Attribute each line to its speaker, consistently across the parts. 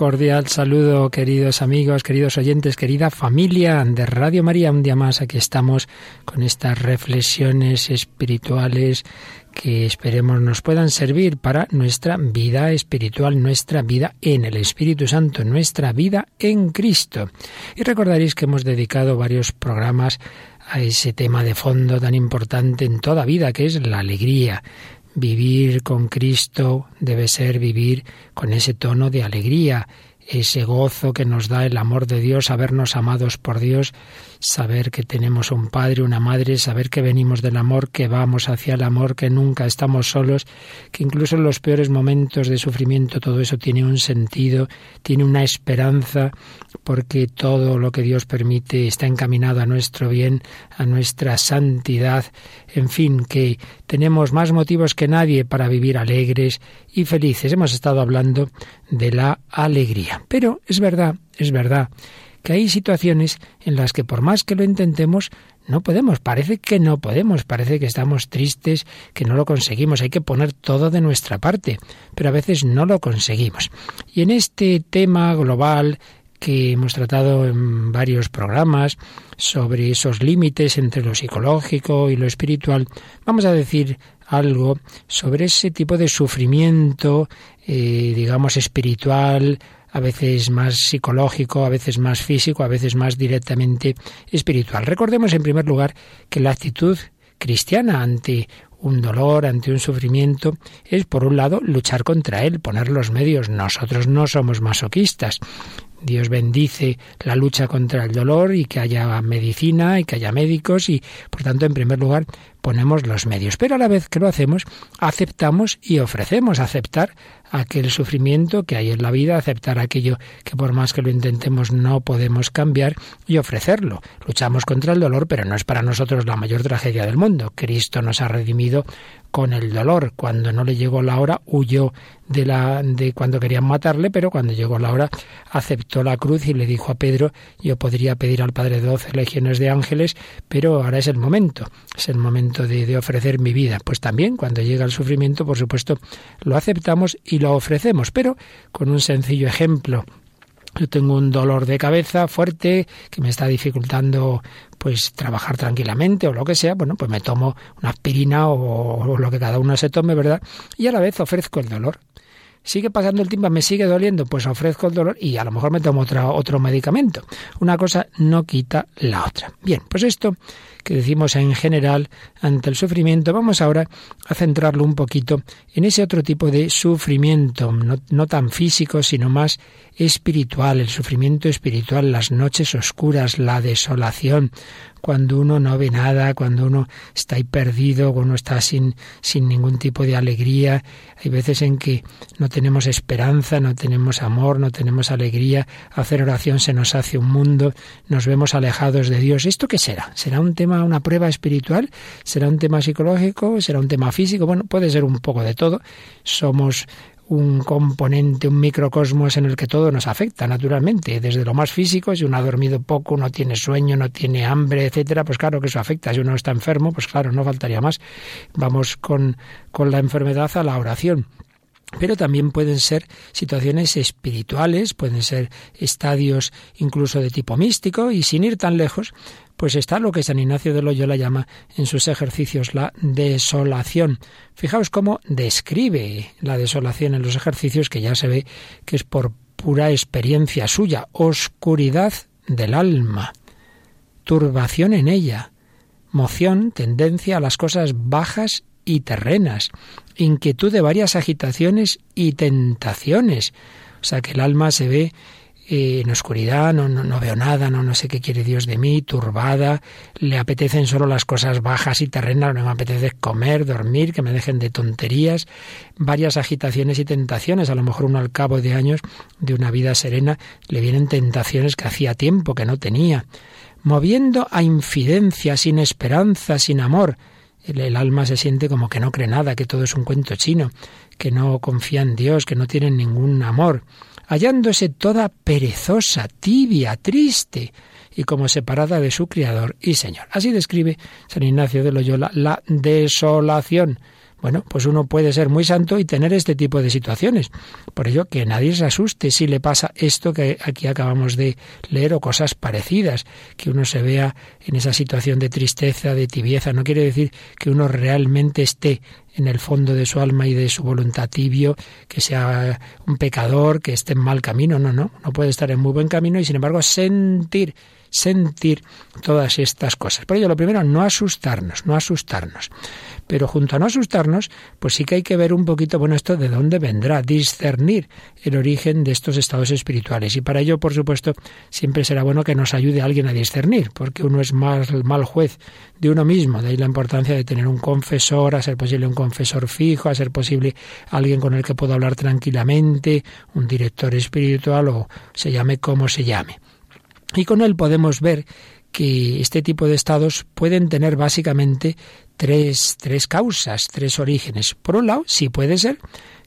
Speaker 1: cordial saludo, queridos amigos, queridos oyentes, querida familia de Radio María. Un día más aquí estamos con estas reflexiones espirituales que esperemos nos puedan servir para nuestra vida espiritual, nuestra vida en el Espíritu Santo, nuestra vida en Cristo. Y recordaréis que hemos dedicado varios programas a ese tema de fondo tan importante en toda vida, que es la alegría. Vivir con Cristo debe ser vivir con ese tono de alegría, ese gozo que nos da el amor de Dios, sabernos amados por Dios, saber que tenemos un padre, una madre, saber que venimos del amor, que vamos hacia el amor, que nunca estamos solos, que incluso en los peores momentos de sufrimiento todo eso tiene un sentido, tiene una esperanza, porque todo lo que Dios permite está encaminado a nuestro bien, a nuestra santidad, en fin, que tenemos más motivos que nadie para vivir alegres y felices. Hemos estado hablando de la alegría. Pero es verdad, es verdad que hay situaciones en las que por más que lo intentemos, no podemos, parece que no podemos, parece que estamos tristes, que no lo conseguimos, hay que poner todo de nuestra parte, pero a veces no lo conseguimos. Y en este tema global que hemos tratado en varios programas sobre esos límites entre lo psicológico y lo espiritual, vamos a decir algo sobre ese tipo de sufrimiento, eh, digamos, espiritual, a veces más psicológico, a veces más físico, a veces más directamente espiritual. Recordemos en primer lugar que la actitud cristiana ante un dolor, ante un sufrimiento, es por un lado luchar contra él, poner los medios. Nosotros no somos masoquistas. Dios bendice la lucha contra el dolor y que haya medicina y que haya médicos y, por tanto, en primer lugar, ponemos los medios. Pero a la vez que lo hacemos, aceptamos y ofrecemos aceptar aquel sufrimiento que hay en la vida, aceptar aquello que por más que lo intentemos no podemos cambiar y ofrecerlo. Luchamos contra el dolor, pero no es para nosotros la mayor tragedia del mundo. Cristo nos ha redimido con el dolor. Cuando no le llegó la hora, huyó de la de cuando querían matarle, pero cuando llegó la hora aceptó la cruz y le dijo a Pedro, yo podría pedir al Padre doce legiones de ángeles, pero ahora es el momento, es el momento de, de ofrecer mi vida. Pues también cuando llega el sufrimiento, por supuesto, lo aceptamos y lo ofrecemos, pero con un sencillo ejemplo yo tengo un dolor de cabeza fuerte que me está dificultando pues trabajar tranquilamente o lo que sea, bueno, pues me tomo una aspirina o, lo que cada uno se tome, ¿verdad? Y a la vez ofrezco el dolor. Sigue pasando el tiempo, me sigue doliendo, pues ofrezco el dolor y a lo mejor me tomo otro, otro medicamento. Una cosa no quita la otra. Bien, pues esto que decimos en general ante el sufrimiento, vamos ahora a centrarlo un poquito en ese otro tipo de sufrimiento, no, no, tan físico, sino más espiritual, el sufrimiento espiritual, las noches oscuras, la desolación, cuando uno no ve nada, cuando uno está ahí perdido, cuando uno está sin, sin ningún tipo de alegría. Hay veces en que no tenemos esperanza, no tenemos amor, no tenemos alegría. Hacer oración se nos hace un mundo, nos vemos alejados de Dios. ¿Esto qué será? ¿Será un tema, una prueba espiritual? ¿Será un tema psicológico? ¿Será un tema físico? Bueno, puede ser un poco de todo. Somos un componente, un microcosmos en el que todo nos afecta, naturalmente, desde lo más físico, si uno ha dormido poco, no tiene sueño, no tiene hambre, etcétera, pues claro que eso afecta. Si uno está enfermo, pues claro, no faltaría más. Vamos con, con la enfermedad a la oración. Pero también pueden ser situaciones espirituales, pueden ser estadios incluso de tipo místico, y sin ir tan lejos, pues está lo que San Ignacio de Loyola llama en sus ejercicios la desolación. Fijaos cómo describe la desolación en los ejercicios, que ya se ve que es por pura experiencia suya, oscuridad del alma, turbación en ella, moción, tendencia a las cosas bajas y terrenas, inquietud de varias agitaciones y tentaciones. O sea que el alma se ve eh, en oscuridad, no, no, no, veo nada, no, no sé qué quiere Dios de mí, turbada, le apetecen solo las cosas bajas y terrenas, no me apetece comer, dormir, que me dejen de tonterías, varias agitaciones y tentaciones, a lo mejor uno al cabo de años de una vida serena le vienen tentaciones que hacía tiempo que no tenía moviendo a infidencia, sin esperanza, sin amor. El, alma se siente como que no cree nada, que todo es un cuento chino, que no confía en Dios, que no tiene ningún amor, hallándose toda perezosa, tibia, triste y como separada de su Criador y Señor. Así describe San Ignacio de Loyola la desolación bueno, pues uno puede ser muy santo y tener este tipo de situaciones. Por ello, que nadie se asuste si le pasa esto que aquí acabamos de leer o cosas parecidas, que uno se vea en esa situación de tristeza, de tibieza. No quiere decir que uno realmente esté en el fondo de su alma y de su voluntad tibio, que sea un pecador, que esté en mal camino. No, no, no puede estar en muy buen camino y sin embargo sentir sentir todas estas cosas. Por ello, lo primero, no asustarnos, no asustarnos. Pero junto a no asustarnos, pues sí que hay que ver un poquito, bueno, esto de dónde vendrá, discernir el origen de estos estados espirituales. Y para ello, por supuesto, siempre será bueno que nos ayude alguien a discernir, porque uno es más mal juez de uno mismo. De ahí la importancia de tener un confesor, a ser posible un confesor fijo, a ser posible alguien con el que pueda hablar tranquilamente, un director espiritual o se llame como se llame. Y con él podemos ver que este tipo de estados pueden tener básicamente tres, tres causas, tres orígenes. Por un lado, sí puede ser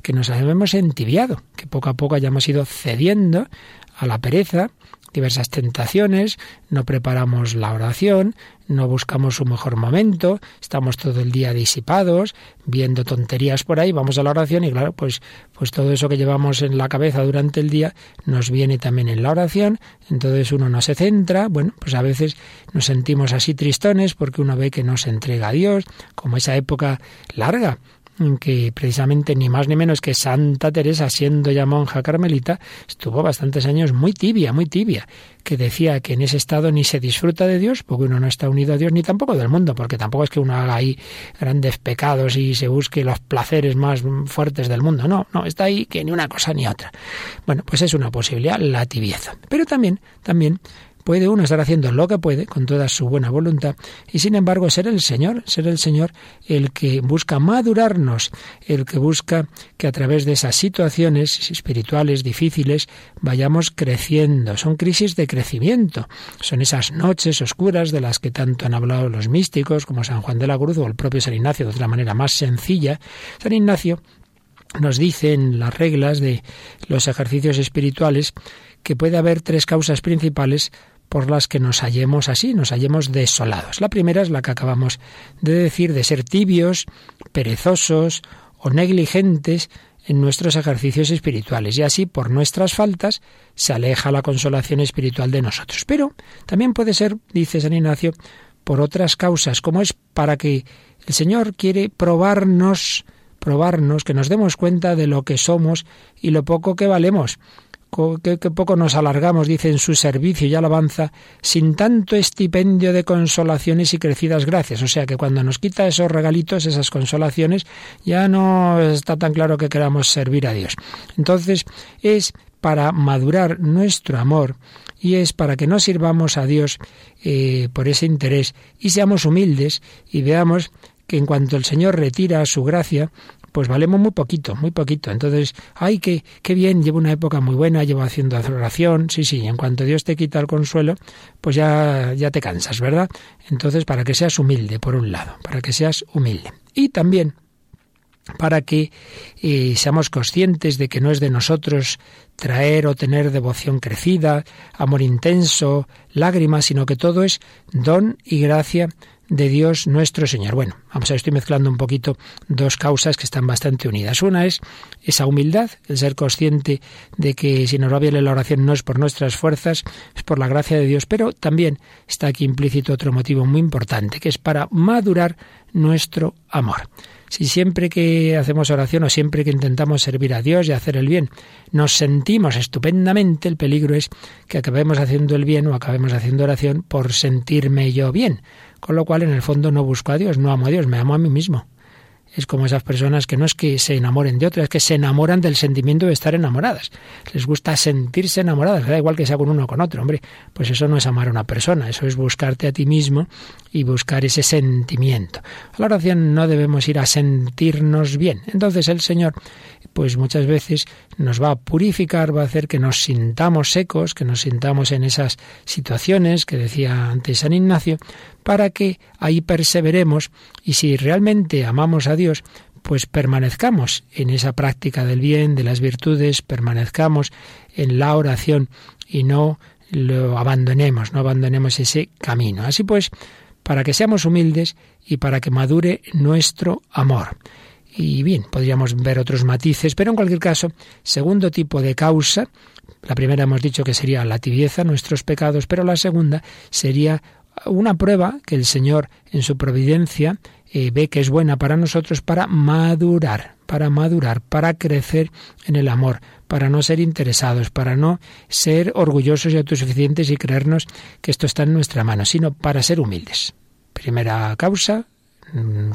Speaker 1: que nos hayamos entibiado, que poco a poco hayamos ido cediendo a la pereza, diversas tentaciones, no preparamos la oración, no buscamos su mejor momento, estamos todo el día disipados, viendo tonterías por ahí, vamos a la oración y claro, pues, pues todo eso que llevamos en la cabeza durante el día nos viene también en la oración, entonces uno no se centra, bueno, pues a veces nos sentimos así tristones porque uno ve que no se entrega a Dios, como esa época larga que precisamente ni más ni menos que Santa Teresa, siendo ya monja carmelita, estuvo bastantes años muy tibia, muy tibia, que decía que en ese estado ni se disfruta de Dios, porque uno no está unido a Dios, ni tampoco del mundo, porque tampoco es que uno haga ahí grandes pecados y se busque los placeres más fuertes del mundo. No, no, está ahí que ni una cosa ni otra. Bueno, pues es una posibilidad, la tibieza. Pero también, también Puede uno estar haciendo lo que puede con toda su buena voluntad y sin embargo ser el Señor, ser el Señor el que busca madurarnos, el que busca que a través de esas situaciones espirituales difíciles vayamos creciendo. Son crisis de crecimiento, son esas noches oscuras de las que tanto han hablado los místicos como San Juan de la Cruz o el propio San Ignacio de otra manera más sencilla. San Ignacio nos dice en las reglas de los ejercicios espirituales que puede haber tres causas principales por las que nos hallemos así, nos hallemos desolados. La primera es la que acabamos de decir, de ser tibios, perezosos o negligentes en nuestros ejercicios espirituales y así por nuestras faltas se aleja la consolación espiritual de nosotros. Pero también puede ser, dice San Ignacio, por otras causas, como es para que el Señor quiere probarnos, probarnos, que nos demos cuenta de lo que somos y lo poco que valemos que, poco nos alargamos, dice, en su servicio y alabanza, sin tanto estipendio de consolaciones y crecidas gracias. O sea que cuando nos quita esos regalitos, esas consolaciones, ya no está tan claro que queramos servir a Dios. Entonces, es para madurar nuestro amor y es para que no sirvamos a Dios eh, por ese interés y seamos humildes y veamos que en cuanto el Señor retira su gracia, pues valemos muy poquito, muy poquito. Entonces, ay, qué, qué bien, llevo una época muy buena, llevo haciendo oración, sí, sí, en cuanto Dios te quita el consuelo, pues ya, ya te cansas, ¿verdad? Entonces, para que seas humilde, por un lado, para que seas humilde. Y también para que eh, seamos conscientes de que no es de nosotros traer o tener devoción crecida, amor intenso, lágrimas, sino que todo es don y gracia de Dios nuestro Señor. Bueno, vamos a ver, estoy mezclando un poquito dos causas que están bastante unidas. Una es esa humildad, el ser consciente de que si nos va bien la oración no es por nuestras fuerzas, es por la gracia de Dios, pero también está aquí implícito otro motivo muy importante, que es para madurar nuestro amor. Si siempre que hacemos oración o siempre que intentamos servir a Dios y hacer el bien, nos sentimos estupendamente, el peligro es que acabemos haciendo el bien o acabemos haciendo oración por sentirme yo bien con lo cual, en el fondo, no busco a Dios, no amo a Dios, me amo a mí mismo. es como esas personas que no es que se enamoren de otras, es que se enamoran del sentimiento de estar enamoradas. Les gusta sentirse enamoradas, da igual que sea con uno o con otro, hombre, pues eso no es amar a una persona, eso es buscarte a ti mismo y buscar ese sentimiento. A la oración no debemos ir a sentirnos bien. Entonces el Señor, pues muchas veces nos va a purificar, va a hacer que nos sintamos secos, que nos sintamos en esas situaciones que decía antes San Ignacio, para que ahí perseveremos y si realmente amamos a Dios, pues permanezcamos en esa práctica del bien, de las virtudes, permanezcamos en la oración y no lo abandonemos, no abandonemos ese camino. Así pues, para que seamos humildes y para que madure nuestro amor. Y bien, podríamos ver otros matices, pero en cualquier caso, segundo tipo de causa, la primera hemos dicho que sería la tibieza, nuestros pecados, pero la segunda sería una prueba que el Señor en su providencia eh, ve que es buena para nosotros para madurar, para madurar, para crecer en el amor, para no ser interesados, para no ser orgullosos y autosuficientes y creernos que esto está en nuestra mano, sino para ser humildes. Primera causa,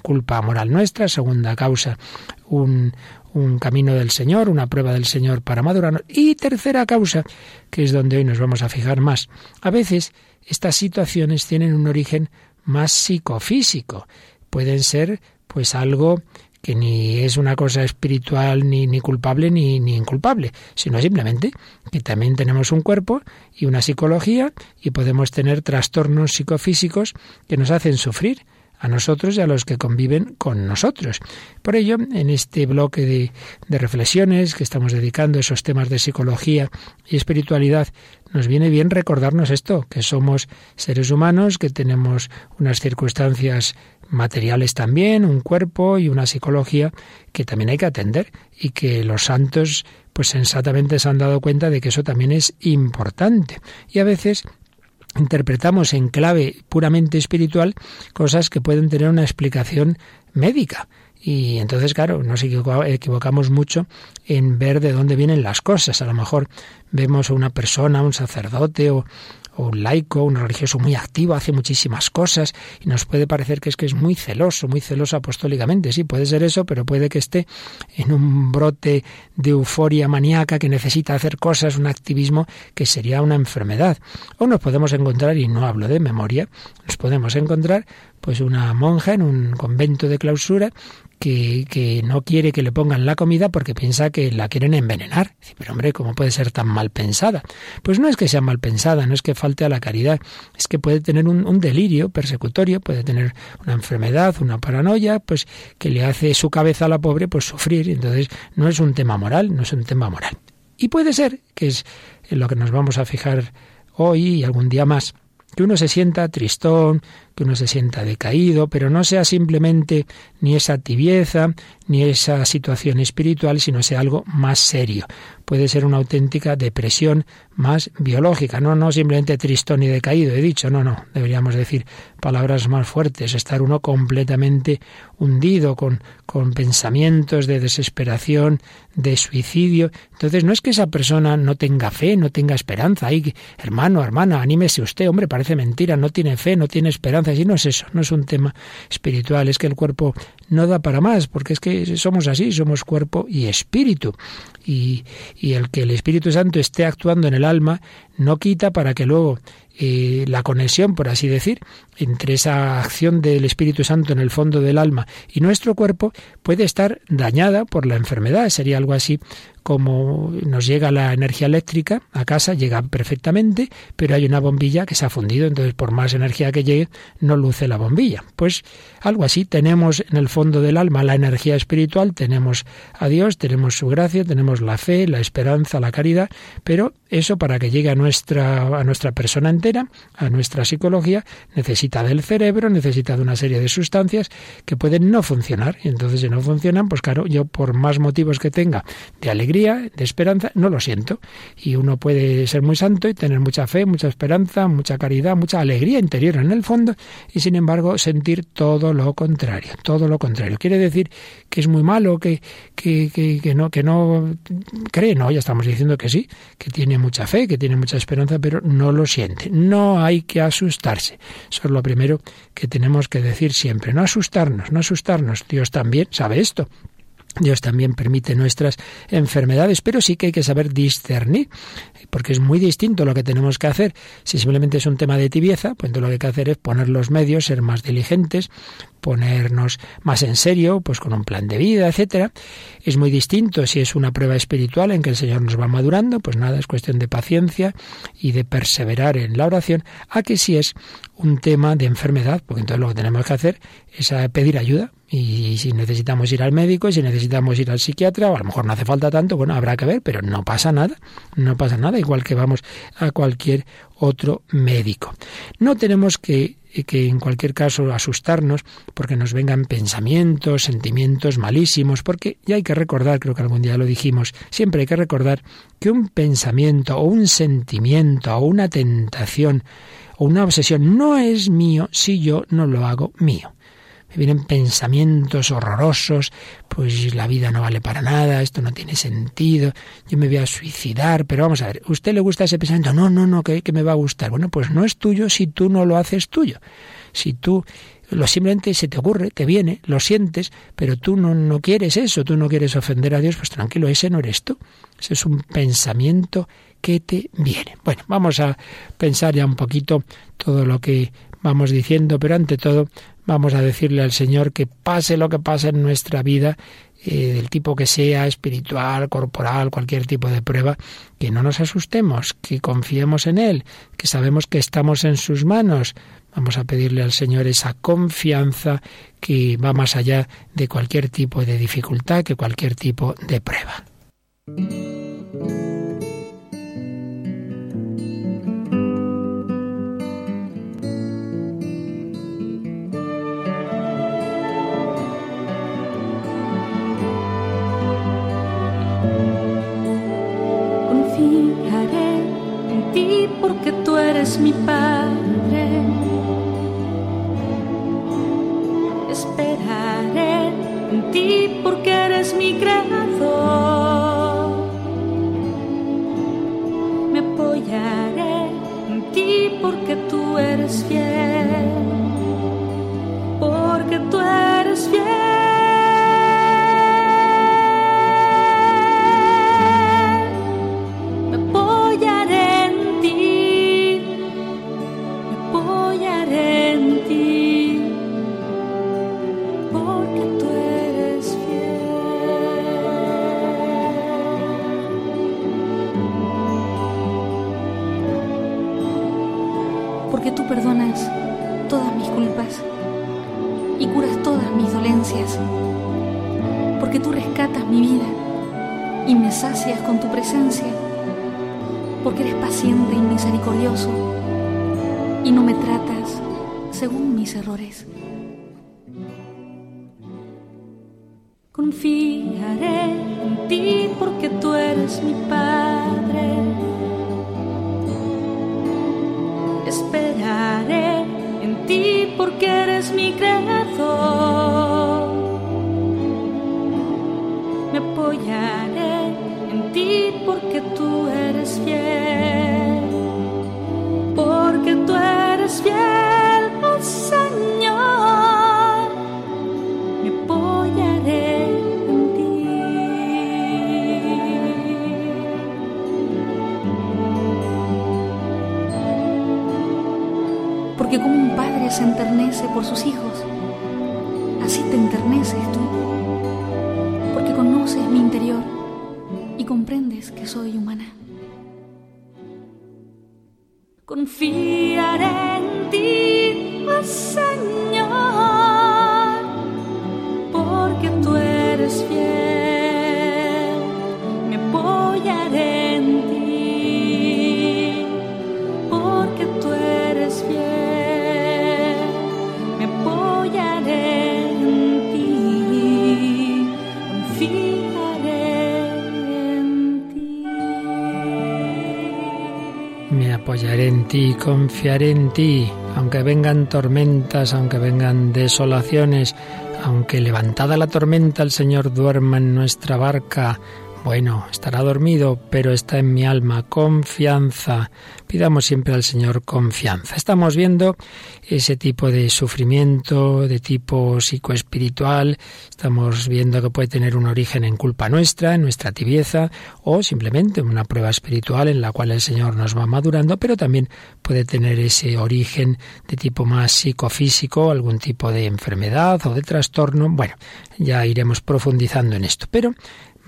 Speaker 1: culpa moral nuestra, segunda causa, un, un camino del Señor, una prueba del Señor para madurarnos. Y tercera causa, que es donde hoy nos vamos a fijar más. A veces estas situaciones tienen un origen más psicofísico. Pueden ser pues algo que ni es una cosa espiritual ni, ni culpable ni, ni inculpable, sino simplemente que también tenemos un cuerpo y una psicología y podemos tener trastornos psicofísicos que nos hacen sufrir a nosotros y a los que conviven con nosotros. Por ello, en este bloque de, de, reflexiones que estamos dedicando a esos temas de psicología y espiritualidad, nos viene bien recordarnos esto, que somos seres humanos, que tenemos unas circunstancias materiales también, un cuerpo y una psicología que también hay que atender y que los santos pues sensatamente se han dado cuenta de que eso también es importante. Y a veces interpretamos en clave puramente espiritual cosas que pueden tener una explicación médica. Y entonces, claro, nos equivocamos mucho en ver de dónde vienen las cosas. A lo mejor vemos a una persona, un sacerdote o, o un laico, un religioso muy activo, hace muchísimas cosas y nos puede parecer que es que es muy celoso, muy celoso apostólicamente. Sí, puede ser eso, pero puede que esté en un brote de euforia maníaca que necesita hacer cosas, un activismo que sería una enfermedad. O nos podemos encontrar, y no hablo de memoria, nos podemos encontrar pues una monja en un convento de clausura que, que, no quiere que le pongan la comida porque piensa que la quieren envenenar. Pero hombre, ¿cómo puede ser tan mal pensada? Pues no es que sea mal pensada, no es que falte a la caridad, es que puede tener un, un delirio persecutorio, puede tener una enfermedad, una paranoia, pues que le hace su cabeza a la pobre pues sufrir. Entonces no es un tema moral, no es un tema moral. Y puede ser, que es en lo que nos vamos a fijar hoy y algún día más, que uno se sienta tristón, que uno se sienta decaído, pero no sea simplemente ni esa tibieza, ni esa situación espiritual, sino sea algo más serio. Puede ser una auténtica depresión más biológica, no, no simplemente tristón y decaído, he dicho, no, no, deberíamos decir palabras más fuertes, estar uno completamente hundido con, con pensamientos de desesperación, de suicidio. Entonces no es que esa persona no tenga fe, no tenga esperanza, hermano, hermana, anímese usted, hombre, parece mentira, no tiene fe, no tiene esperanza, y no es eso, no es un tema espiritual, es que el cuerpo no da para más, porque es que somos así, somos cuerpo y espíritu. Y, y el que el Espíritu Santo esté actuando en el alma no quita para que luego eh, la conexión, por así decir, entre esa acción del Espíritu Santo en el fondo del alma y nuestro cuerpo puede estar dañada por la enfermedad. Sería algo así como nos llega la energía eléctrica a casa, llega perfectamente, pero hay una bombilla que se ha fundido, entonces por más energía que llegue, no luce la bombilla. Pues algo así, tenemos en el fondo del alma la energía espiritual, tenemos a Dios, tenemos su gracia, tenemos la fe, la esperanza, la caridad, pero eso para que llegue a nuestra, a nuestra persona entera, a nuestra psicología, necesita del cerebro, necesita de una serie de sustancias que pueden no funcionar. Y entonces si no funcionan, pues claro, yo por más motivos que tenga de alegría, de esperanza, no lo siento. Y uno puede ser muy santo y tener mucha fe, mucha esperanza, mucha caridad, mucha alegría interior en el fondo, y sin embargo sentir todo lo contrario, todo lo contrario. Quiere decir que es muy malo, que, que, que, que no, que no cree, no, ya estamos diciendo que sí, que tiene tiene mucha fe, que tiene mucha esperanza, pero no lo siente. No hay que asustarse. Eso es lo primero que tenemos que decir siempre. No asustarnos, no asustarnos. Dios también sabe esto. Dios también permite nuestras enfermedades, pero sí que hay que saber discernir, porque es muy distinto lo que tenemos que hacer. Si simplemente es un tema de tibieza, pues entonces lo que hay que hacer es poner los medios, ser más diligentes, ponernos más en serio, pues con un plan de vida, etcétera. Es muy distinto si es una prueba espiritual en que el Señor nos va madurando, pues nada, es cuestión de paciencia y de perseverar en la oración, a que si es un tema de enfermedad, porque entonces lo que tenemos que hacer es pedir ayuda, y si necesitamos ir al médico, si necesitamos ir al psiquiatra, o a lo mejor no hace falta tanto, bueno, habrá que ver, pero no pasa nada, no pasa nada, igual que vamos a cualquier otro médico. No tenemos que, que en cualquier caso asustarnos porque nos vengan pensamientos, sentimientos malísimos, porque ya hay que recordar, creo que algún día lo dijimos, siempre hay que recordar que un pensamiento o un sentimiento o una tentación o una obsesión no es mío si yo no lo hago mío me vienen pensamientos horrorosos, pues la vida no vale para nada, esto no tiene sentido, yo me voy a suicidar, pero vamos a ver, ¿usted le gusta ese pensamiento? No, no, no, que, que me va a gustar. Bueno, pues no es tuyo si tú no lo haces tuyo. Si tú lo simplemente se te ocurre, te viene, lo sientes, pero tú no, no quieres eso, tú no quieres ofender a Dios, pues tranquilo, ese no eres tú. Ese es un pensamiento que te viene. Bueno, vamos a pensar ya un poquito todo lo que vamos diciendo, pero ante todo vamos a decirle al Señor que pase lo que pase en nuestra vida, eh, del tipo que sea, espiritual, corporal, cualquier tipo de prueba, que no nos asustemos, que confiemos en Él, que sabemos que estamos en sus manos. Vamos a pedirle al Señor esa confianza que va más allá de cualquier tipo de dificultad, que cualquier tipo de prueba.
Speaker 2: Mi Padre. Esperaré en ti porque eres mi creador. Me apoyaré en ti porque tú eres fiel. Porque tú eres fiel. En ti, porque tú eres fiel. Me apoyaré en ti. apoyaré en ti,
Speaker 1: confiaré en ti, aunque vengan tormentas, aunque vengan desolaciones, aunque levantada la tormenta el Señor duerma en nuestra barca, Bueno, estará dormido, pero está en mi alma. Confianza. Pidamos siempre al Señor confianza. Estamos viendo ese tipo de sufrimiento de tipo psicoespiritual. Estamos viendo que puede tener un origen en culpa nuestra, en nuestra tibieza, o simplemente una prueba espiritual en la cual el Señor nos va madurando, pero también puede tener ese origen de tipo más psicofísico, algún tipo de enfermedad o de trastorno. Bueno, ya iremos profundizando en esto. Pero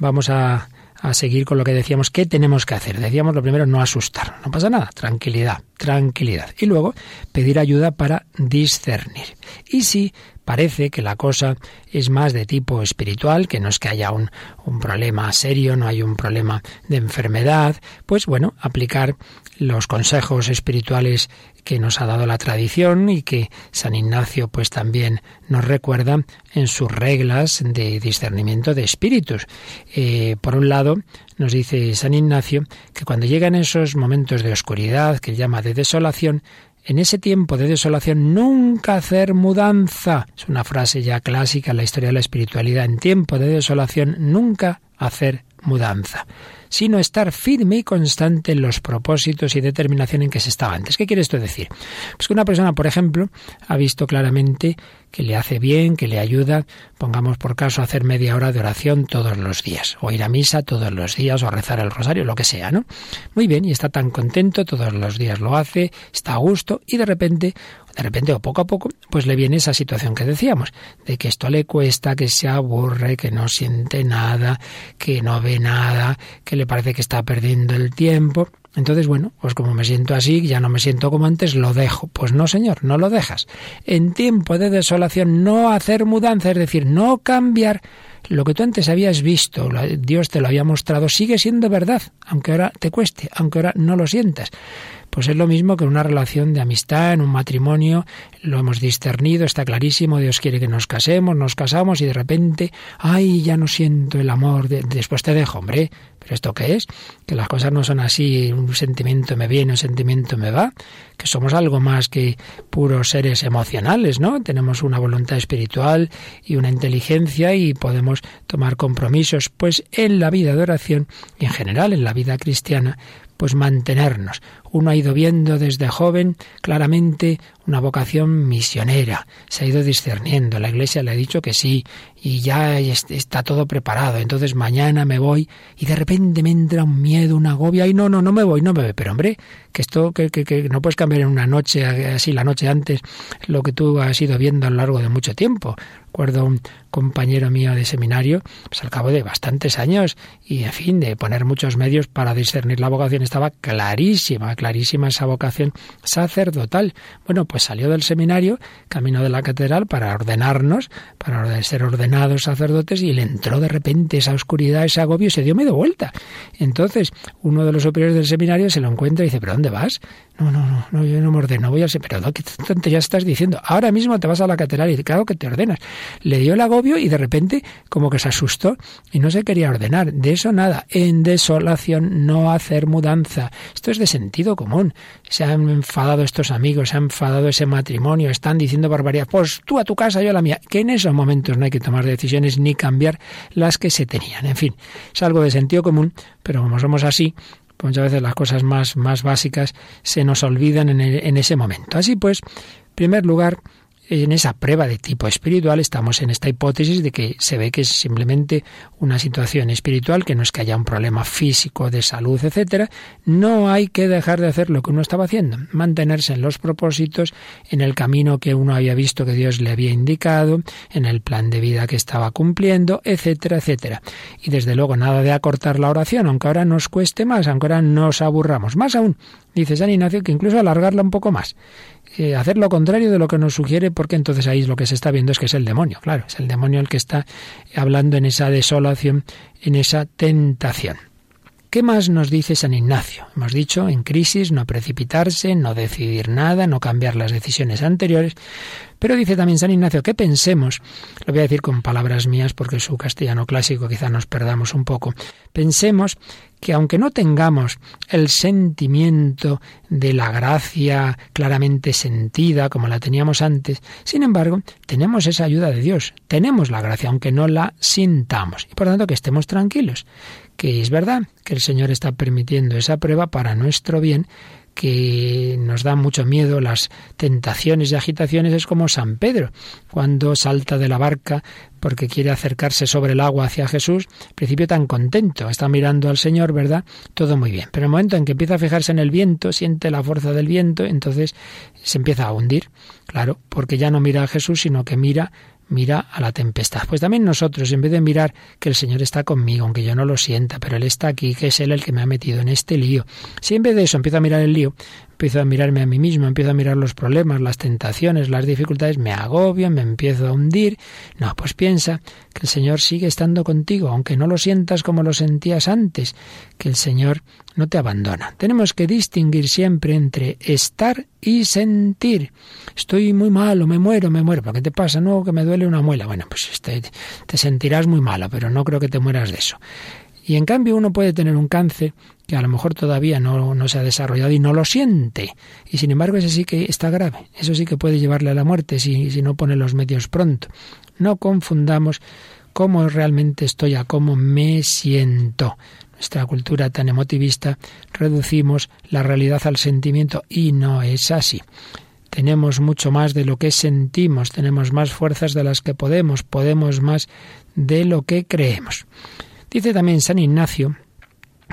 Speaker 1: vamos a a seguir con lo que decíamos, ¿qué tenemos que hacer? Decíamos lo primero, no asustar, no pasa nada, tranquilidad, tranquilidad. Y luego pedir ayuda para discernir. Y si parece que la cosa es más de tipo espiritual, que no es que haya un, problema serio, no hay un problema de enfermedad, pues bueno, aplicar los consejos espirituales que nos ha dado la tradición y que San Ignacio pues también nos recuerda en sus reglas de discernimiento de espíritus. Eh, por un lado, nos dice San Ignacio que cuando llegan esos momentos de oscuridad que llama de desolación, en ese tiempo de desolación nunca hacer mudanza. Es una frase ya clásica en la historia de la espiritualidad. En tiempo de desolación nunca hacer mudanza sino estar firme y constante en los propósitos y determinación en que se estaba antes. ¿Qué quiere esto decir? Pues que una persona, por ejemplo, ha visto claramente que le hace bien, que le ayuda, pongamos por caso hacer media hora de oración todos los días, o ir a misa todos los días, o rezar el rosario, lo que sea, ¿no? Muy bien, y está tan contento, todos los días lo hace, está a gusto, y de repente de repente o poco a poco, pues le viene esa situación que decíamos, de que esto le cuesta, que se aburre, que no siente nada, que no ve nada, que le parece que está perdiendo el tiempo. Entonces, bueno, pues como me siento así, ya no me siento como antes, lo dejo. Pues no, señor, no lo dejas. En tiempo de desolación, no hacer mudanza, es decir, no cambiar lo que tú antes habías visto, Dios te lo había mostrado, sigue siendo verdad, aunque ahora te cueste, aunque ahora no lo sientas. Pues es lo mismo que una relación de amistad, en un matrimonio, lo hemos discernido, está clarísimo, Dios quiere que nos casemos, nos casamos y de repente, ay, ya no siento el amor, después te dejo, hombre, pero ¿esto qué es? Que las cosas no son así, un sentimiento me viene, un sentimiento me va, que somos algo más que puros seres emocionales, ¿no? Tenemos una voluntad espiritual y una inteligencia y podemos tomar compromisos, pues en la vida de oración y en general en la vida cristiana, pues mantenernos. Uno ha ido viendo desde joven claramente una vocación misionera, se ha ido discerniendo, la Iglesia le ha dicho que sí, y ya está todo preparado, entonces mañana me voy y de repente me entra un miedo, una agobia, y no, no, no me voy, no me voy, pero hombre, que esto, que, que, que no puedes cambiar en una noche, así la noche antes, lo que tú has ido viendo a lo largo de mucho tiempo. Recuerdo un compañero mío de seminario, pues al cabo de bastantes años y, en fin, de poner muchos medios para discernir la vocación, estaba clarísima, clarísima esa vocación sacerdotal. Bueno, pues salió del seminario, camino de la catedral, para ordenarnos, para ser ordenados sacerdotes, y le entró de repente esa oscuridad, ese agobio, y se dio medio vuelta. Entonces, uno de los superiores del seminario se lo encuentra y dice, ¿pero dónde vas? No, no, no, no yo no me ordeno, voy al seminario. Pero, ¿qué ya estás diciendo? Ahora mismo te vas a la catedral y claro que te ordenas. Le dio el agobio y de repente como que se asustó y no se quería ordenar. De eso nada. En desolación no hacer mudanza. Esto es de sentido común. Se han enfadado estos amigos, se ha enfadado ese matrimonio, están diciendo barbaridad. Pues tú a tu casa, yo a la mía. Que en esos momentos no hay que tomar decisiones ni cambiar las que se tenían. En fin, es algo de sentido común, pero como somos así, pues muchas veces las cosas más, más básicas se nos olvidan en, en ese momento. Así pues, en primer lugar, en esa prueba de tipo espiritual estamos en esta hipótesis de que se ve que es simplemente una situación espiritual, que no es que haya un problema físico de salud, etcétera. No hay que dejar de hacer lo que uno estaba haciendo, mantenerse en los propósitos, en el camino que uno había visto que Dios le había indicado, en el plan de vida que estaba cumpliendo, etcétera, etcétera. Y desde luego nada de acortar la oración, aunque ahora nos cueste más, aunque ahora nos aburramos. Más aún, dice San Ignacio, que incluso alargarla un poco más. Hacer lo contrario de lo que nos sugiere, porque entonces ahí lo que se está viendo es que es el demonio, claro, es el demonio el que está hablando en esa desolación, en esa tentación. ¿Qué más nos dice San Ignacio? Hemos dicho, en crisis, no precipitarse, no decidir nada, no cambiar las decisiones anteriores, Pero dice también San Ignacio que pensemos, lo voy a decir con palabras mías porque su castellano clásico quizá nos perdamos un poco, pensemos que aunque no tengamos el sentimiento de la gracia claramente sentida como la teníamos antes, sin embargo, tenemos esa ayuda de Dios, tenemos la gracia aunque no la sintamos. Y por tanto que estemos tranquilos, que es verdad que el Señor está permitiendo esa prueba para nuestro bien que nos da mucho miedo, las tentaciones y agitaciones, es como San Pedro, cuando salta de la barca porque quiere acercarse sobre el agua hacia Jesús, al principio tan contento, está mirando al Señor, ¿verdad? Todo muy bien. Pero el momento en que empieza a fijarse en el viento, siente la fuerza del viento, entonces se empieza a hundir, claro, porque ya no mira a Jesús, sino que mira mira a la tempestad. Pues también nosotros, en vez de mirar que el Señor está conmigo, aunque yo no lo sienta, pero Él está aquí, que es Él el que me ha metido en este lío, si en vez de eso empiezo a mirar el lío, empiezo a mirarme a mí mismo, empiezo a mirar los problemas, las tentaciones, las dificultades, me agobio, me empiezo a hundir. No, pues piensa que el Señor sigue estando contigo, aunque no lo sientas como lo sentías antes, que el Señor no te abandona. Tenemos que distinguir siempre entre estar y sentir. Estoy muy malo, me muero, me muero. ¿Por qué te pasa? No, que me duele una muela. Bueno, pues te, te sentirás muy malo, pero no creo que te mueras de eso. Y en cambio uno puede tener un cáncer que a lo mejor todavía no, no, se ha desarrollado y no lo siente. Y sin embargo ese sí que está grave. Eso sí que puede llevarle a la muerte si, si no pone los medios pronto. No confundamos cómo realmente estoy a cómo me siento. Nuestra cultura tan emotivista reducimos la realidad al sentimiento y no es así tenemos mucho más de lo que sentimos, tenemos más fuerzas de las que podemos, podemos más de lo que creemos. Dice también San Ignacio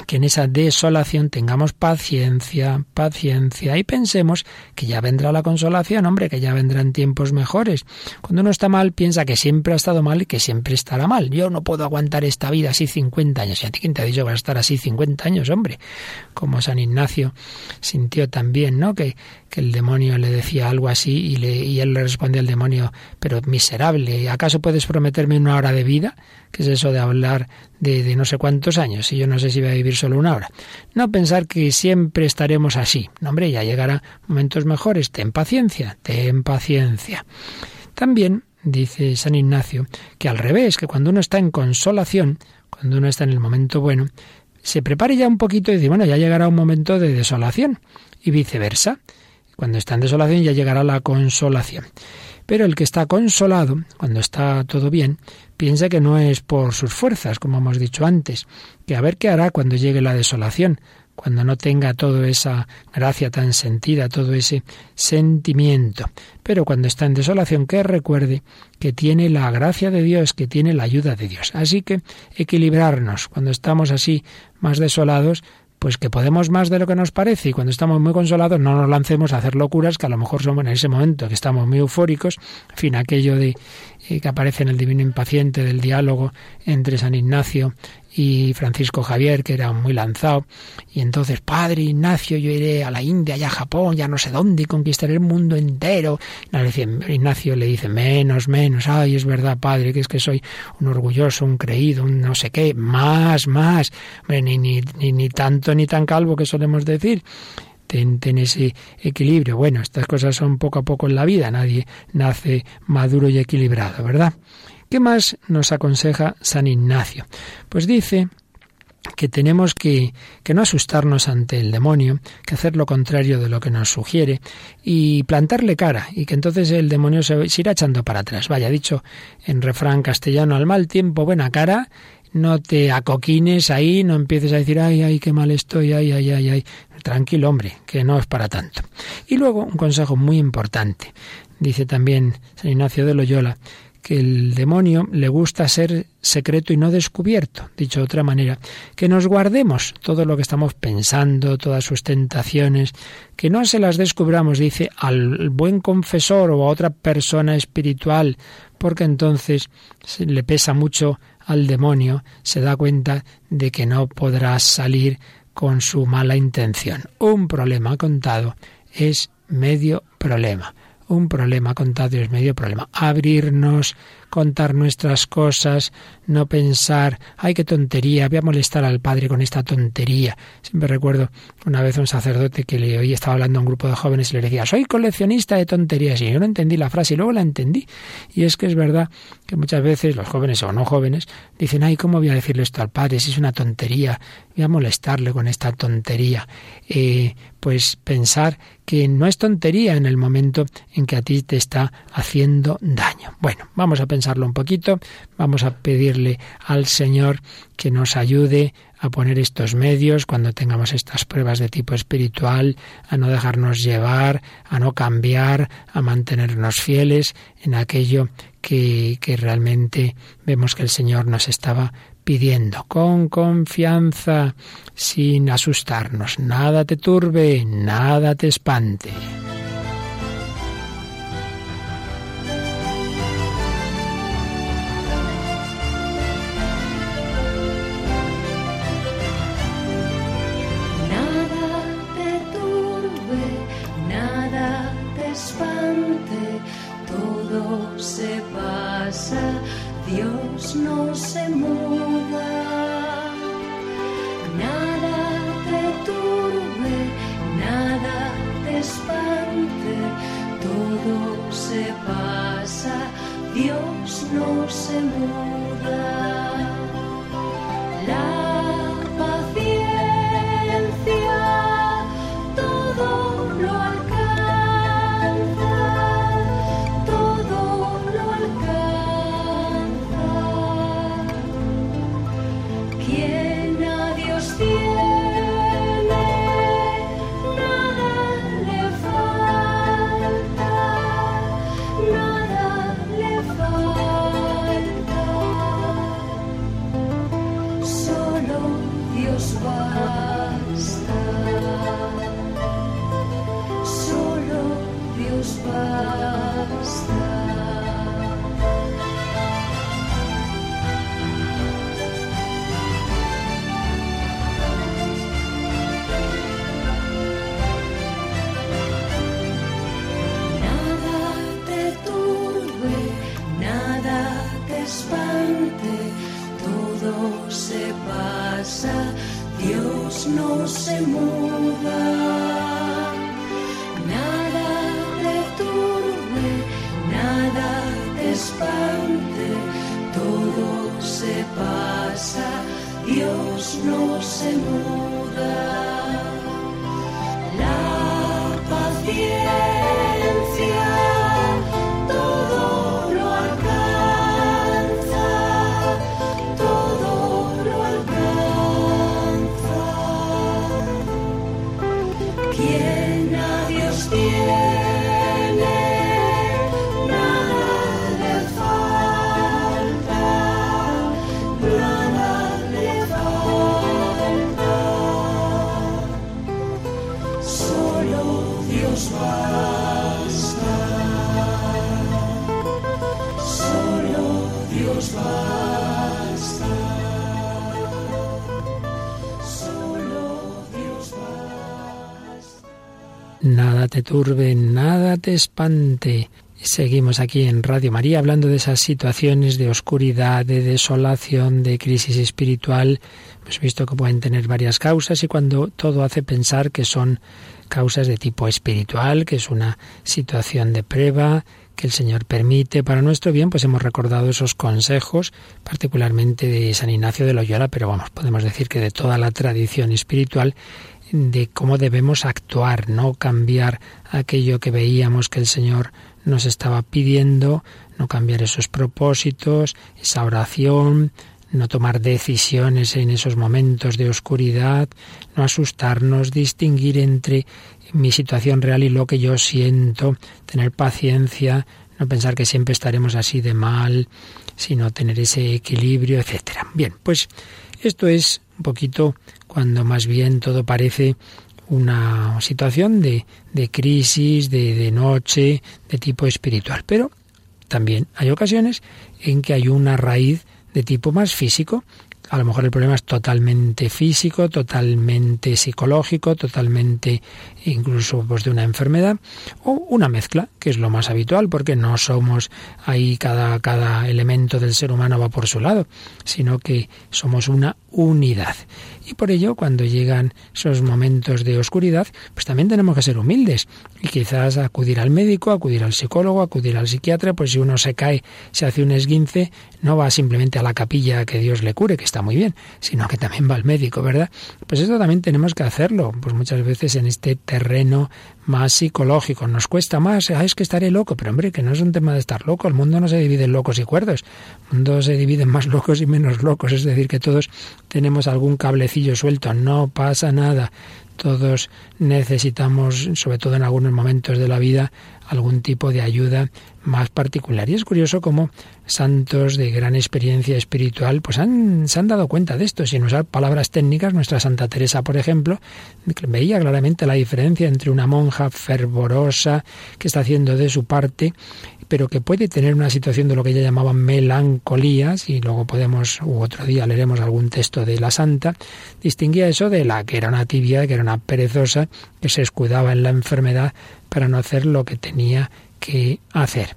Speaker 1: que en esa desolación tengamos paciencia, paciencia y pensemos que ya vendrá la consolación, hombre, que ya vendrán tiempos mejores. Cuando uno está mal piensa que siempre ha estado mal y que siempre estará mal. Yo no puedo aguantar esta vida así 50 años. ¿Y a ti quién te ha dicho que va a estar así 50 años, hombre? Como San Ignacio sintió también, ¿no? Que, que el demonio le decía algo así y, le, y él le responde al demonio, pero miserable, ¿acaso puedes prometerme una hora de vida? ¿Qué es eso de hablar de, no sé cuántos años? Y yo no sé si voy a vivir solo una hora. No pensar que siempre estaremos así. No, hombre, ya llegará momentos mejores. Ten paciencia, ten paciencia. También dice San Ignacio que al revés, que cuando uno está en consolación, cuando uno está en el momento bueno, se prepare ya un poquito y dice, bueno, ya llegará un momento de desolación y viceversa. Cuando está en desolación ya llegará la consolación. Pero el que está consolado, cuando está todo bien, piensa que no es por sus fuerzas, como hemos dicho antes, que a ver qué hará cuando llegue la desolación, cuando no tenga toda esa gracia tan sentida, todo ese sentimiento. Pero cuando está en desolación, que recuerde que tiene la gracia de Dios, que tiene la ayuda de Dios. Así que equilibrarnos cuando estamos así más desolados, pues que podemos más de lo que nos parece y cuando estamos muy consolados no nos lancemos a hacer locuras que a lo mejor son en ese momento que estamos muy eufóricos, en fin, aquello de que aparece en el Divino Impaciente del diálogo entre San Ignacio y Francisco Javier, que era muy lanzado, y entonces, Padre Ignacio, yo iré a la India, y a Japón, ya no sé dónde, y conquistaré el mundo entero. Ignacio le dice, menos, menos, ay, es verdad, Padre, que es que soy un orgulloso, un creído, un no sé qué, más, más, ni, ni, ni, ni tanto ni tan calvo que solemos decir. Ten, ese equilibrio. Bueno, estas cosas son poco a poco en la vida, nadie nace maduro y equilibrado, ¿verdad? ¿Qué más nos aconseja San Ignacio? Pues dice que tenemos que, que, no asustarnos ante el demonio, que hacer lo contrario de lo que nos sugiere y plantarle cara, y que entonces el demonio se, se irá echando para atrás. Vaya, dicho en refrán castellano, al mal tiempo, buena cara, no te acoquines ahí, no empieces a decir, ay, ay, qué mal estoy, ay, ay, ay, ay. Tranquilo, hombre, que no es para tanto. Y luego un consejo muy importante. Dice también San Ignacio de Loyola, que el demonio le gusta ser secreto y no descubierto. Dicho de otra manera, que nos guardemos todo lo que estamos pensando, todas sus tentaciones, que no se las descubramos, dice, al buen confesor o a otra persona espiritual, porque entonces le pesa mucho al demonio, se da cuenta de que no podrá salir con su mala intención. Un problema contado es medio problema un problema, contar Dios medio problema. Abrirnos, contar nuestras cosas, no pensar, ay, qué tontería, voy a molestar al Padre con esta tontería. Siempre recuerdo una vez un sacerdote que le oí, estaba hablando a un grupo de jóvenes y le decía, soy coleccionista de tonterías. Y yo no entendí la frase y luego la entendí. Y es que es verdad que muchas veces los jóvenes o no jóvenes dicen, ay, ¿cómo voy a decirle esto al Padre si es una tontería? Voy a molestarle con esta tontería. Eh, pues pensar que no es tontería en el momento en que a ti te está haciendo daño. Bueno, vamos a pensarlo un poquito, vamos a pedirle al Señor que nos ayude a poner estos medios cuando tengamos estas pruebas de tipo espiritual, a no dejarnos llevar, a no cambiar, a mantenernos fieles en aquello que, que realmente vemos que el Señor nos estaba pidiendo con confianza, sin asustarnos. Nada te turbe, nada te espante. Senhor. Nada te turbe, nada te espante. Seguimos aquí en Radio María hablando de esas situaciones de oscuridad, de desolación, de crisis espiritual. Hemos visto que pueden tener varias causas y cuando todo hace pensar que son causas de tipo espiritual, que es una situación de prueba, que el Señor permite para nuestro bien, pues hemos recordado esos consejos, particularmente de San Ignacio de Loyola, pero vamos, podemos decir que de toda la tradición espiritual de cómo debemos actuar, no cambiar aquello que veíamos que el Señor nos estaba pidiendo, no cambiar esos propósitos, esa oración, no tomar decisiones en esos momentos de oscuridad, no asustarnos, distinguir entre mi situación real y lo que yo siento, tener paciencia, no pensar que siempre estaremos así de mal, sino tener ese equilibrio, etcétera. Bien, pues esto es un poquito cuando más bien todo parece una situación de, de crisis, de, de noche, de tipo espiritual. Pero también hay ocasiones en que hay una raíz de tipo más físico. A lo mejor el problema es totalmente físico, totalmente psicológico, totalmente incluso pues, de una enfermedad, o una mezcla, que es lo más habitual, porque no somos ahí cada, cada elemento del ser humano va por su lado, sino que somos una unidad. Y por ello, cuando llegan esos momentos de oscuridad, pues también tenemos que ser humildes y quizás acudir al médico, acudir al psicólogo, acudir al psiquiatra, pues si uno se cae, se hace un esguince, no va simplemente a la capilla que Dios le cure, que está muy bien, sino que también va al médico, ¿verdad? Pues eso también tenemos que hacerlo, pues muchas veces en este terreno más psicológico. Nos cuesta más, es que estaré loco, pero hombre, que no es un tema de estar loco, el mundo no se divide en locos y cuerdos, el mundo se divide en más locos y menos locos, es decir, que todos tenemos algún cablecillo suelto, no pasa nada. Todos necesitamos, sobre todo en algunos momentos de la vida, algún tipo de ayuda más particular. Y es curioso cómo santos de gran experiencia espiritual pues han, se han dado cuenta de esto. Sin usar palabras técnicas, nuestra Santa Teresa, por ejemplo, veía claramente la diferencia entre una monja fervorosa que está haciendo de su parte pero que puede tener una situación de lo que ella llamaba melancolías, y luego podemos, u otro día leeremos algún texto de la santa, distinguía eso de la que era una tibia, que era una perezosa, que se escudaba en la enfermedad para no hacer lo que tenía que hacer.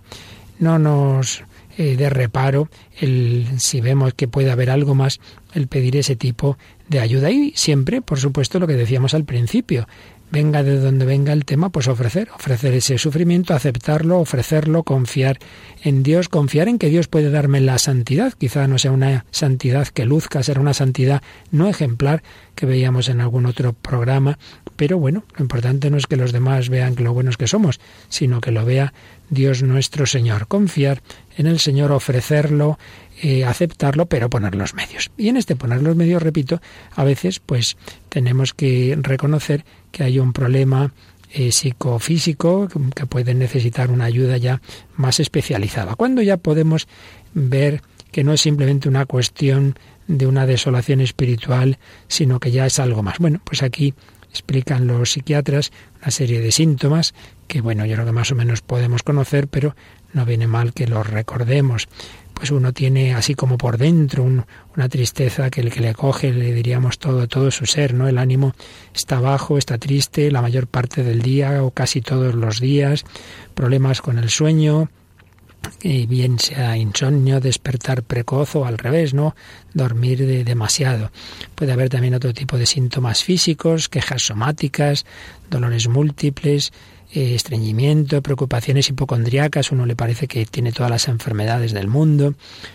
Speaker 1: No nos eh, dé reparo el, si vemos que puede haber algo más, el pedir ese tipo de ayuda. Y siempre, por supuesto, lo que decíamos al principio, venga de donde venga el tema, pues ofrecer, ofrecer ese sufrimiento, aceptarlo, ofrecerlo, confiar en Dios, confiar en que Dios puede darme la santidad. Quizá no sea una santidad que luzca, será una santidad no ejemplar que veíamos en algún otro programa, pero bueno, lo importante no es que los demás vean lo buenos que somos, sino que lo vea Dios nuestro Señor. Confiar en el Señor, ofrecerlo, eh, aceptarlo, pero poner los medios. Y en este poner los medios, repito, a veces pues tenemos que reconocer que hay un problema eh, psicofísico que puede necesitar una ayuda ya más especializada. Cuando ya podemos ver que no es simplemente una cuestión de una desolación espiritual, sino que ya es algo más. Bueno, pues aquí explican los psiquiatras una serie de síntomas que, bueno, yo creo que más o menos podemos conocer, pero no viene mal que los recordemos pues uno tiene así como por dentro una tristeza que el que le coge le diríamos todo, todo su ser, ¿no? El ánimo está bajo, está triste la mayor parte del día o casi todos los días, problemas con el sueño, y bien sea insomnio, despertar precoz o al revés, ¿no? Dormir de demasiado. Puede haber también otro tipo de síntomas físicos, quejas somáticas, dolores múltiples, eh, estreñimiento, preocupaciones hipocondriacas, uno le parece que tiene todas las enfermedades del mundo,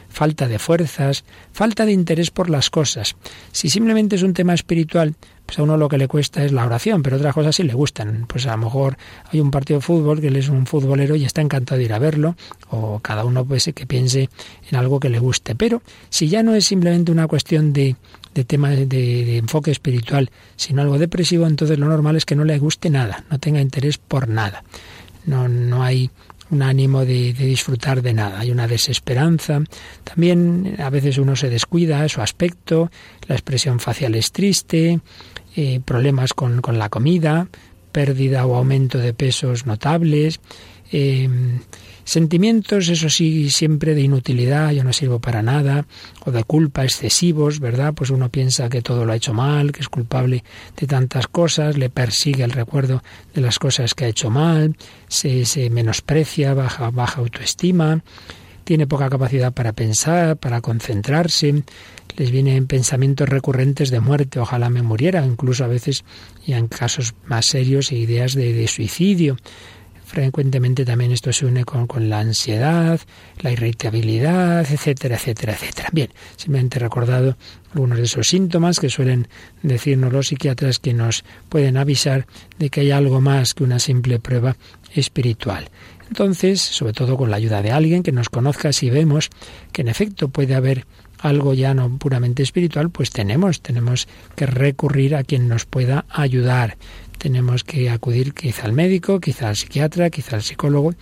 Speaker 1: falta de fuerzas, falta de interés por las cosas. Si simplemente es un tema espiritual, pues a uno lo que le cuesta es la oración, pero otras cosas sí le gustan. Pues a lo mejor hay un partido de fútbol que él es un futbolero y está encantado de ir a verlo, o cada uno pues que piense en algo que le guste. Pero si ya no es simplemente una cuestión de de tema de, enfoque espiritual, sino algo depresivo, entonces lo normal es que no le guste nada, no tenga interés por nada. No, no hay un ánimo de, disfrutar de nada, hay una desesperanza. También a veces uno se descuida su aspecto, la expresión facial es triste, eh, problemas con, con, la comida, pérdida o aumento de pesos notables. Eh, Sentimientos, eso sí, siempre de inutilidad, yo no sirvo para nada, o de culpa excesivos, ¿verdad? Pues uno piensa que todo lo ha hecho mal, que es culpable de tantas cosas, le persigue el recuerdo de las cosas que ha hecho mal, se, se menosprecia, baja, baja autoestima, tiene poca capacidad para pensar, para concentrarse, les vienen pensamientos recurrentes de muerte, ojalá me muriera, incluso a veces, y en casos más serios, ideas de, de suicidio. Frecuentemente también esto se une con, la ansiedad, la irritabilidad, etcétera, etcétera, etcétera. Bien, simplemente he recordado algunos de esos síntomas que suelen decirnos los psiquiatras que nos pueden avisar de que hay algo más que una simple prueba espiritual. Entonces, sobre todo con la ayuda de alguien que nos conozca, si vemos que en efecto puede haber algo ya no puramente espiritual, pues tenemos, tenemos que recurrir a quien nos pueda ayudar tenemos que acudir quizá al médico, quizá al psiquiatra, quizá al psicólogo.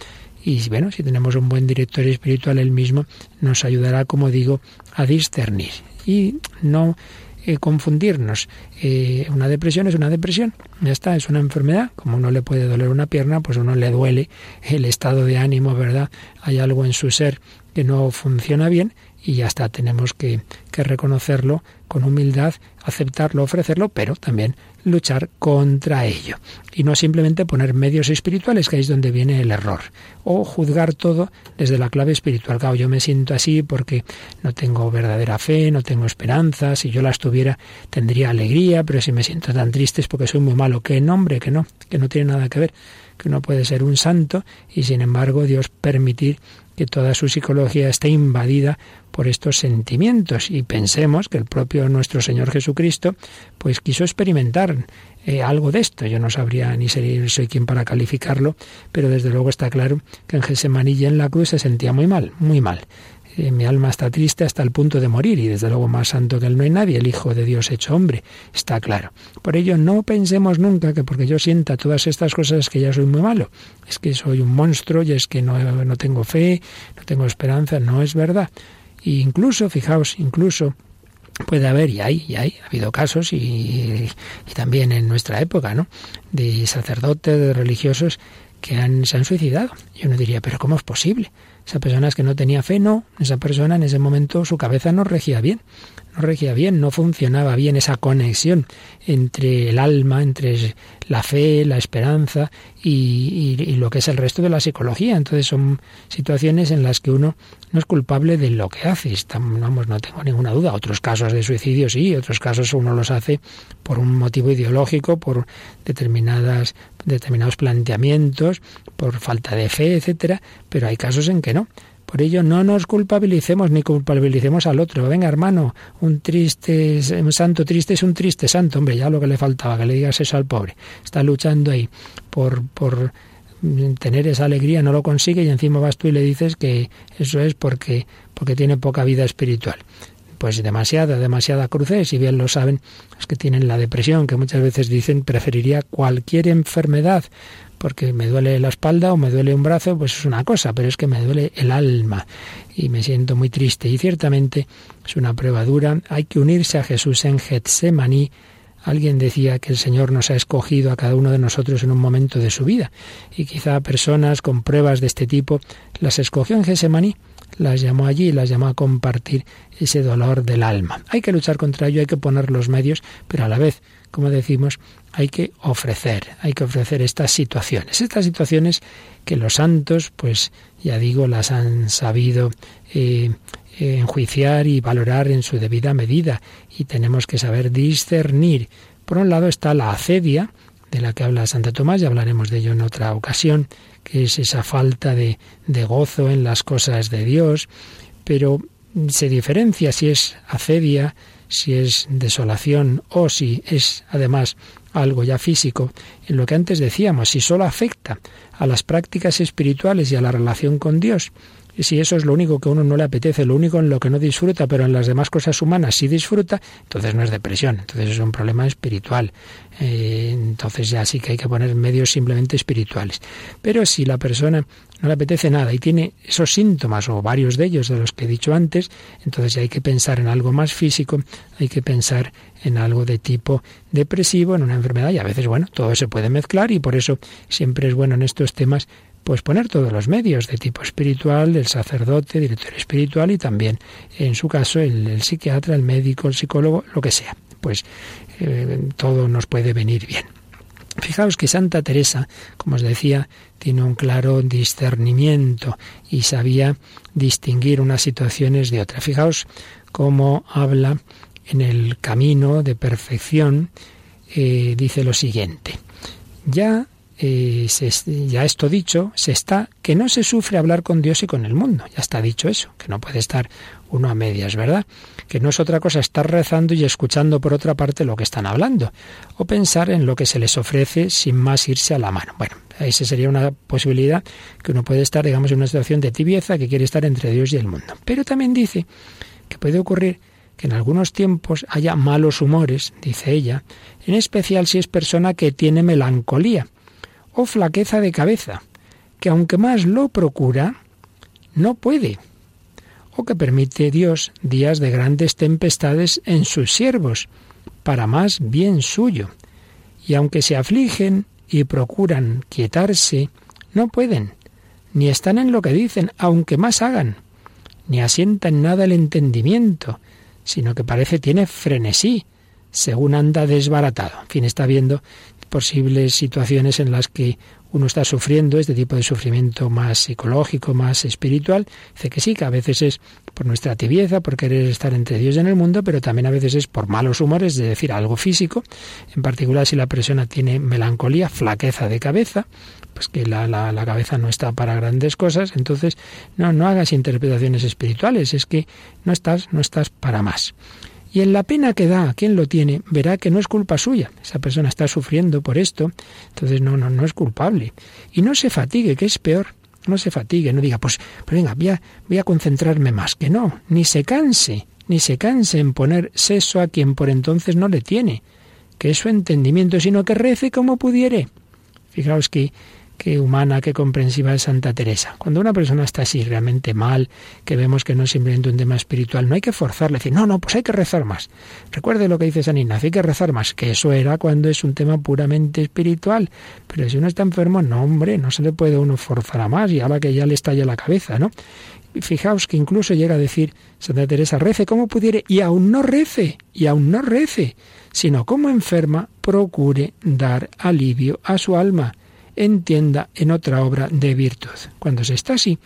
Speaker 1: Y bueno, si tenemos un buen director espiritual, él mismo nos ayudará, como digo, a discernir y no eh, confundirnos. Eh, una depresión es una depresión, ya está, es una enfermedad. Como uno le puede doler una pierna, pues uno le duele el estado de ánimo, ¿verdad? Hay algo en su ser que no funciona bien y ya está, tenemos que, que reconocerlo con humildad, aceptarlo, ofrecerlo, pero también luchar contra ello. Y no simplemente poner medios espirituales, que ahí es donde viene el error. O juzgar todo desde la clave espiritual. Claro, yo me siento así porque no tengo verdadera fe, no tengo esperanza. Si yo las tuviera, tendría alegría, pero si me siento tan triste es porque soy muy malo. Que nombre, que no, que no tiene nada que ver. Que uno puede ser un santo y sin embargo Dios permitir que toda su psicología esté invadida por estos sentimientos y pensemos que el propio nuestro Señor Jesucristo pues quiso experimentar eh, algo de esto. Yo no sabría ni ser, soy quien para calificarlo, pero desde luego está claro que en Gesemaní y en la cruz se sentía muy mal, muy mal. Eh, mi alma está triste hasta el punto de morir y desde luego más santo que él no hay nadie, el Hijo de Dios hecho hombre, está claro. Por ello no pensemos nunca que porque yo sienta todas estas cosas que ya soy muy malo, es que soy un monstruo y es que no, no tengo fe, no tengo esperanza, no es verdad. E incluso, fijaos, incluso puede haber, y hay, y hay, ha habido casos, y, y, también en nuestra época, ¿no? De sacerdotes, de religiosos que han, se han suicidado. Y uno diría, pero ¿cómo es posible? Esa persona es que no tenía fe, no. Esa persona en ese momento su cabeza no regía bien no regía bien, no funcionaba bien esa conexión entre el alma, entre la fe, la esperanza y, lo que es el resto de la psicología. Entonces son situaciones en las que uno no es culpable de lo que hace. Vamos, no tengo ninguna duda. Otros casos de suicidio sí, otros casos uno los hace por un motivo ideológico, por determinadas determinados planteamientos, por falta de fe, etcétera, pero hay casos en que no. Por ello, no nos culpabilicemos ni culpabilicemos al otro. Venga, hermano, un triste, un santo triste es un triste santo. Hombre, ya lo que le faltaba, que le digas eso al pobre. Está luchando ahí por, por tener esa alegría, no lo consigue y encima vas tú y le dices que eso es porque, porque tiene poca vida espiritual pues demasiada, demasiada cruces, y bien lo saben los que tienen la depresión, que muchas veces dicen preferiría cualquier enfermedad porque me duele la espalda o me duele un brazo, pues es una cosa, pero es que me duele el alma y me siento muy triste. Y ciertamente es una prueba dura. Hay que unirse a Jesús en Getsemaní. Alguien decía que el Señor nos ha escogido a cada uno de nosotros en un momento de su vida y quizá personas con pruebas de este tipo las escogió en Getsemaní las llamó allí, las llamó a compartir ese dolor del alma. Hay que luchar contra ello, hay que poner los medios, pero a la vez, como decimos, hay que ofrecer, hay que ofrecer estas situaciones, estas situaciones que los santos, pues ya digo, las han sabido eh, enjuiciar y valorar en su debida medida, y tenemos que saber discernir. Por un lado está la acedia, de la que habla Santa Tomás, ya hablaremos de ello en otra ocasión, que es esa falta de, de gozo en las cosas de Dios, pero se diferencia si es acedia, si es desolación o si es además algo ya físico, en lo que antes decíamos, si solo afecta a las prácticas espirituales y a la relación con Dios, si eso es lo único que a uno no le apetece, lo único en lo que no disfruta, pero en las demás cosas humanas sí disfruta, entonces no es depresión, entonces es un problema espiritual. Eh, entonces ya sí que hay que poner medios simplemente espirituales. Pero si la persona no le apetece nada y tiene esos síntomas o varios de ellos de los que he dicho antes, entonces ya hay que pensar en algo más físico, hay que pensar en algo de tipo depresivo, en una enfermedad y a veces, bueno, todo se puede mezclar y por eso siempre es bueno en estos temas pues poner todos los medios de tipo espiritual, del sacerdote, director espiritual y también, en su caso, el, psiquiatra, el médico, el psicólogo, lo que sea. Pues eh, todo nos puede venir bien. Fijaos que Santa Teresa, como os decía, tiene un claro discernimiento y sabía distinguir unas situaciones de otras. Fijaos cómo habla en el camino de perfección, eh, dice lo siguiente. Ya eh, ya esto dicho, se está que no se sufre hablar con Dios y con el mundo. Ya está dicho eso, que no puede estar uno a medias, ¿verdad? Que no es otra cosa estar rezando y escuchando por otra parte lo que están hablando, o pensar en lo que se les ofrece sin más irse a la mano. Bueno, esa sería una posibilidad que uno puede estar, digamos, en una situación de tibieza que quiere estar entre Dios y el mundo. Pero también dice que puede ocurrir que en algunos tiempos haya malos humores, dice ella, en especial si es persona que tiene melancolía o flaqueza de cabeza, que aunque más lo procura, no puede, o que permite Dios días de grandes tempestades en sus siervos, para más bien suyo, y aunque se afligen y procuran quietarse, no pueden, ni están en lo que dicen, aunque más hagan. ni asienta en nada el entendimiento, sino que parece tiene frenesí, según anda desbaratado. En fin, está viendo posibles situaciones en las que uno está sufriendo este tipo de sufrimiento más psicológico, más espiritual. Dice que sí, que a veces es por nuestra tibieza, por querer estar entre Dios y en el mundo, pero también a veces es por malos humores, es decir, algo físico, en particular si la persona tiene melancolía, flaqueza de cabeza, pues que la, la, la, cabeza no está para grandes cosas, entonces no, no hagas interpretaciones espirituales, es que no estás, no estás para más. Y en la pena que da a quien lo tiene, verá que no es culpa suya. Esa persona está sufriendo por esto, entonces no, no, no es culpable. Y no se fatigue, que es peor. No se fatigue, no diga, pues, venga, voy a, voy a concentrarme más. Que no, ni se canse, ni se canse en poner seso a quien por entonces no le tiene. Que es su entendimiento, sino que rece como pudiere. Fijaos que qué humana, qué comprensiva es Santa Teresa. Cuando una persona está así realmente mal, que vemos que no es simplemente un tema espiritual, no hay que forzarle, decir, no, no, pues hay que rezar más. Recuerde lo que dice San Ignacio, hay que rezar más, que eso era cuando es un tema puramente espiritual. Pero si uno está enfermo, no, hombre, no se le puede uno forzar a más y ahora que ya le estalla la cabeza, ¿no? Fijaos que incluso llega a decir Santa Teresa, rece como pudiere y aún no rece, y aún no rece, sino como enferma procure dar alivio a su alma entienda en otra obra de virtud. Cuando se está así,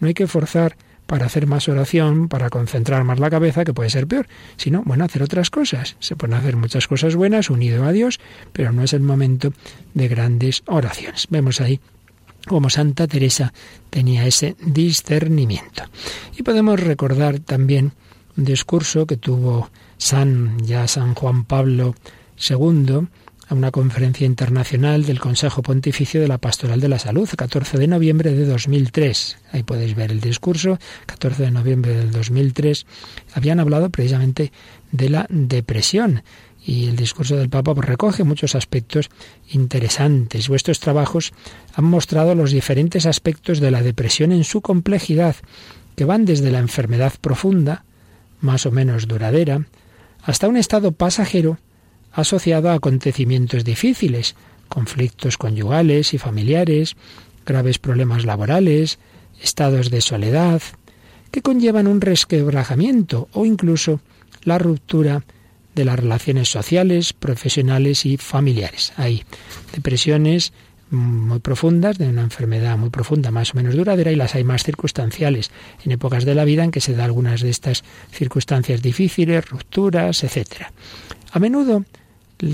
Speaker 1: no hay que forzar para hacer más oración, para concentrar más la cabeza, que puede ser peor, sino, bueno, hacer otras cosas. Se pueden hacer muchas cosas buenas unido a Dios, pero no es el momento de grandes oraciones. Vemos ahí cómo Santa Teresa tenía ese discernimiento. Y podemos recordar también un discurso que tuvo San, ya San Juan Pablo II, a una conferencia internacional del Consejo Pontificio de la Pastoral de la Salud, 14 de noviembre de 2003. Ahí podéis ver el discurso, 14 de noviembre del 2003. Habían hablado precisamente de la depresión y el discurso del Papa pues, recoge muchos aspectos interesantes. Vuestros trabajos han mostrado los diferentes aspectos de la depresión en su complejidad, que van desde la enfermedad profunda, más o menos duradera, hasta un estado pasajero asociado a acontecimientos difíciles, conflictos conyugales y familiares, graves problemas laborales, estados de soledad, que conllevan un resquebrajamiento o incluso la ruptura de las relaciones sociales, profesionales y familiares. Hay depresiones muy profundas, de una enfermedad muy profunda, más o menos duradera, y las hay más circunstanciales, en épocas de la vida en que se da algunas de estas circunstancias difíciles, rupturas, etc. A menudo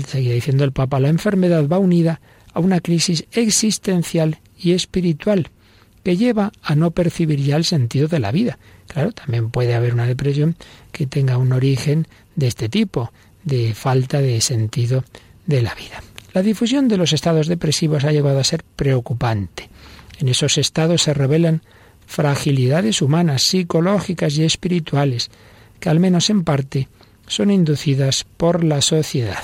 Speaker 1: seguía diciendo el Papa, la enfermedad va unida a una crisis existencial y espiritual que lleva a no percibir ya el sentido de la vida. Claro, también puede haber una depresión que tenga un origen de este tipo, de falta de sentido de la vida. La difusión de los estados depresivos ha llegado a ser preocupante. En esos estados se revelan fragilidades humanas, psicológicas y espirituales, que al menos en parte son inducidas por la sociedad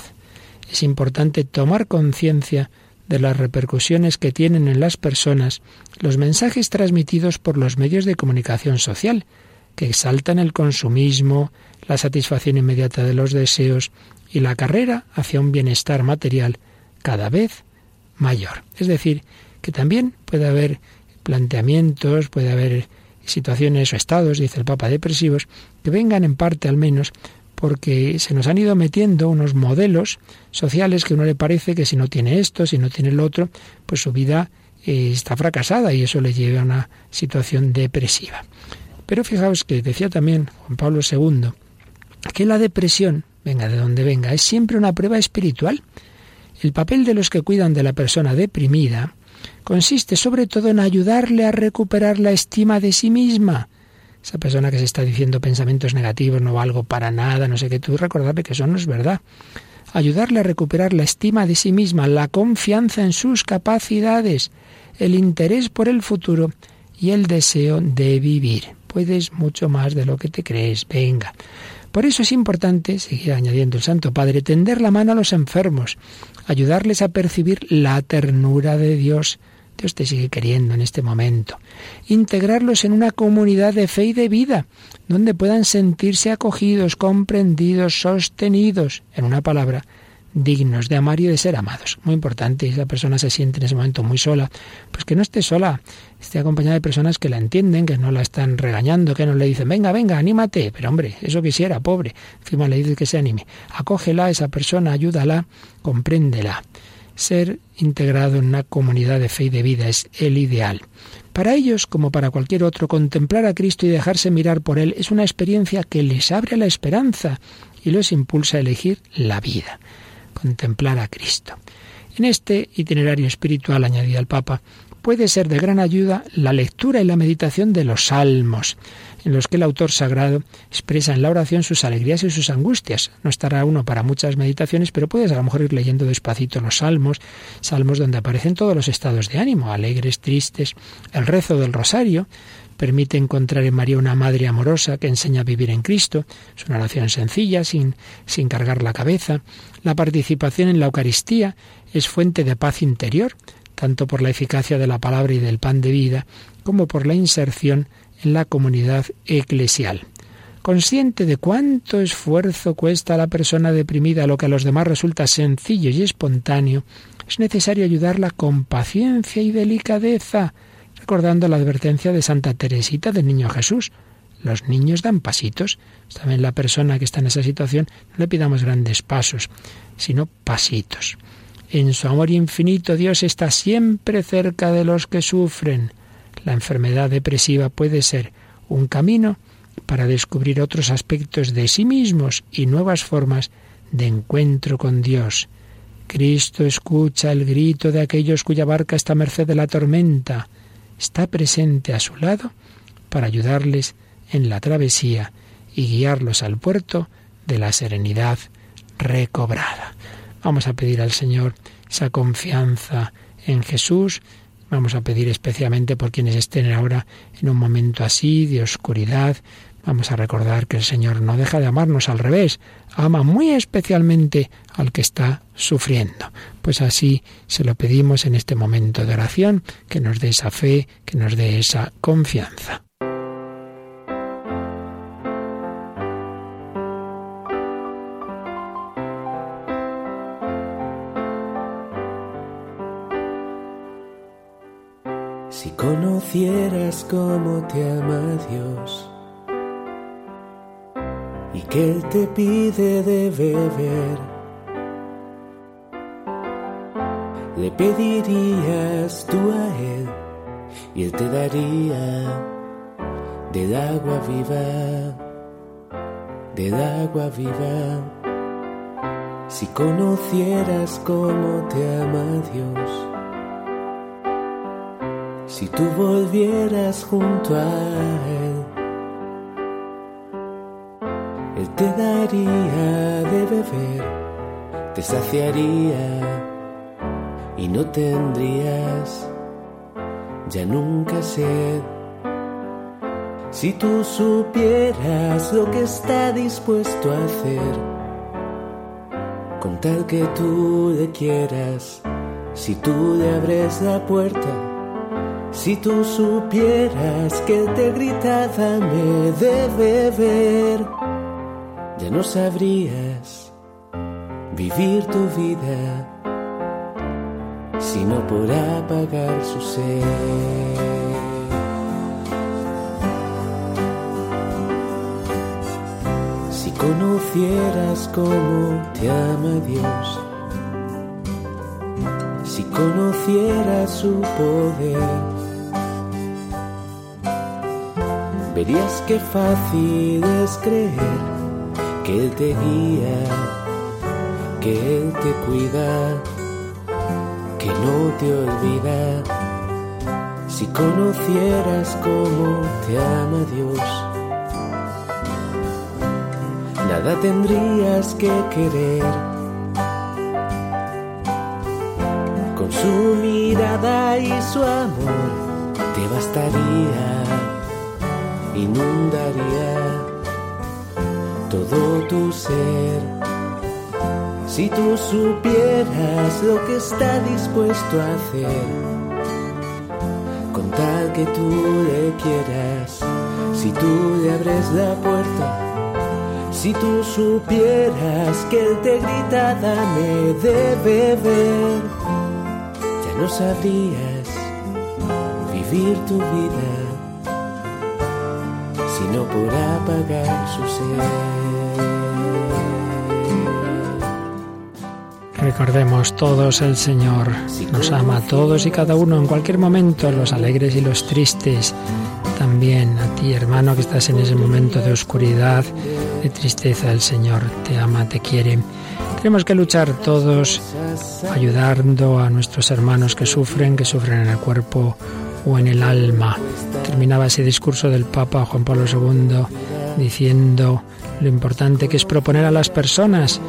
Speaker 1: es importante tomar conciencia de las repercusiones que tienen en las personas los mensajes transmitidos por los medios de comunicación social, que exaltan el consumismo, la satisfacción inmediata de los deseos y la carrera hacia un bienestar material cada vez mayor. Es decir, que también puede haber planteamientos, puede haber situaciones o estados, dice el Papa, depresivos, que vengan en parte al menos porque se nos han ido metiendo unos modelos sociales que uno le parece que si no tiene esto, si no tiene lo otro, pues su vida eh, está fracasada y eso le lleva a una situación depresiva. Pero fijaos que decía también Juan Pablo II que la depresión, venga de donde venga, es siempre una prueba espiritual. El papel de los que cuidan de la persona deprimida consiste sobre todo en ayudarle a recuperar la estima de sí misma, esa persona que se está diciendo pensamientos negativos, no valgo para nada, no sé qué, tú recordarle que eso no es verdad. Ayudarle a recuperar la estima de sí misma, la confianza en sus capacidades, el interés por el futuro y el deseo de vivir. Puedes mucho más de lo que te crees, venga. Por eso es importante, seguir añadiendo el Santo Padre, tender la mano a los enfermos, ayudarles a percibir la ternura de Dios, Dios te sigue queriendo en este momento. Integrarlos en una comunidad de fe y de vida, donde puedan sentirse acogidos, comprendidos, sostenidos, en una palabra, dignos de amar y de ser amados. Muy importante, esa persona se siente en ese momento muy sola, pues que no esté sola, esté acompañada de personas que la entienden, que no la están regañando, que no le dicen, venga, venga, anímate, pero hombre, eso quisiera, pobre, encima le dice que se anime. Acógela a esa persona, ayúdala, compréndela. Ser integrado en una comunidad de fe y de vida es el ideal. Para ellos, como para cualquier otro, contemplar a Cristo y dejarse mirar por Él es una experiencia que les abre la esperanza y los impulsa a elegir la vida. Contemplar a Cristo. En este itinerario espiritual, añadía el Papa, puede ser de gran ayuda la lectura y la meditación de los salmos, en los que el autor sagrado expresa en la oración sus alegrías y sus angustias. No estará uno para muchas meditaciones, pero puedes a lo mejor ir leyendo despacito los salmos, salmos donde aparecen todos los estados de ánimo, alegres, tristes, el rezo del rosario, permite encontrar en María una madre amorosa que enseña a vivir en Cristo. Es una oración sencilla, sin, sin cargar la cabeza. La participación en la Eucaristía es fuente de paz interior tanto por la eficacia de la palabra y del pan de vida, como por la inserción en la comunidad eclesial. Consciente de cuánto esfuerzo cuesta a la persona deprimida lo que a los demás resulta sencillo y espontáneo, es necesario ayudarla con paciencia y delicadeza, recordando la advertencia de Santa Teresita del Niño Jesús. Los niños dan pasitos. También la persona que está en esa situación no le pidamos grandes pasos, sino pasitos. En su amor infinito Dios está siempre cerca de los que sufren. La enfermedad depresiva puede ser un camino para descubrir otros aspectos de sí mismos y nuevas formas de encuentro con Dios. Cristo escucha el grito de aquellos cuya barca está a merced de la tormenta. Está presente a su lado para ayudarles en la travesía y guiarlos al puerto de la serenidad recobrada. Vamos a pedir al Señor esa confianza en Jesús. Vamos a pedir especialmente por quienes estén ahora en un momento así de oscuridad. Vamos a recordar que el Señor no deja de amarnos al revés, ama muy especialmente al que está sufriendo. Pues así se lo pedimos en este momento de oración, que nos dé esa fe, que nos dé esa confianza.
Speaker 3: Conocieras cómo te ama Dios y que Él te pide de beber, le pedirías tú a Él y Él te daría del agua viva, del agua viva. Si conocieras cómo te ama Dios, si tú volvieras junto a Él, Él te daría de beber, te saciaría y no tendrías ya nunca sed. Si tú supieras lo que está dispuesto a hacer, con tal que tú le quieras, si tú le abres la puerta, si tú supieras que te grita dame de beber, ya no sabrías vivir tu vida sino por apagar su sed. Si conocieras cómo te ama Dios, si conocieras su poder, verías qué fácil es creer que Él te guía, que Él te cuida, que no te olvida. Si conocieras cómo te ama Dios, nada tendrías que querer. Con su mirada y su amor te bastaría inundaría todo tu ser. Si tú supieras lo que está dispuesto a hacer, con tal que tú le quieras, si tú le abres la puerta, Si tú supieras que Él te grita, dame de beber, ya no sabrías vivir tu vida, sino por apagar su sed.
Speaker 1: Recordemos todos el Señor nos ama a todos y cada uno en cualquier momento, los alegres y los tristes. También a ti, hermano, que estás en ese momento de oscuridad, de tristeza, el Señor te ama, te quiere. Tenemos que luchar todos ayudando a nuestros hermanos que sufren, que sufren en el cuerpo o en el alma. Terminaba ese discurso del Papa Juan Pablo II diciendo lo importante que es proponer a las personas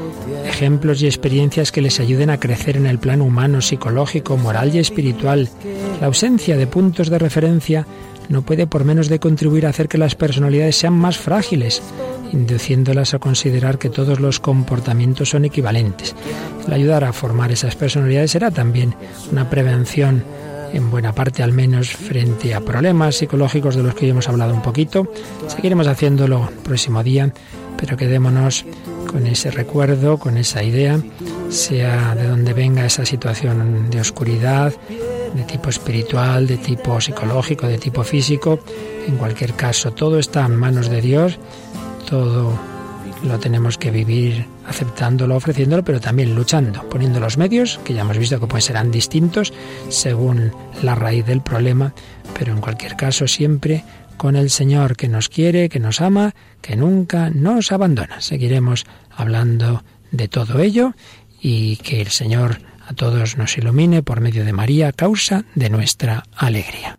Speaker 1: ejemplos y experiencias que les ayuden a crecer en el plano humano, psicológico, moral y espiritual. La ausencia de puntos de referencia no puede por menos de contribuir a hacer que las personalidades sean más frágiles, induciéndolas a considerar que todos los comportamientos son equivalentes. El ayudar a formar esas personalidades será también una prevención en buena parte al menos frente a problemas psicológicos de los que hemos hablado un poquito. Seguiremos haciéndolo el próximo día, pero quedémonos con ese recuerdo, con esa idea, sea de donde venga esa situación de oscuridad, de tipo espiritual, de tipo psicológico, de tipo físico. En cualquier caso, todo está en manos de Dios, todo lo tenemos que vivir aceptándolo, ofreciéndolo, pero también luchando, poniendo los medios, que ya hemos visto que serán distintos según la raíz del problema, pero en cualquier caso siempre con el Señor que nos quiere, que nos ama, que nunca nos abandona. Seguiremos hablando de todo ello y que el Señor a todos nos ilumine por medio de María, causa de nuestra alegría.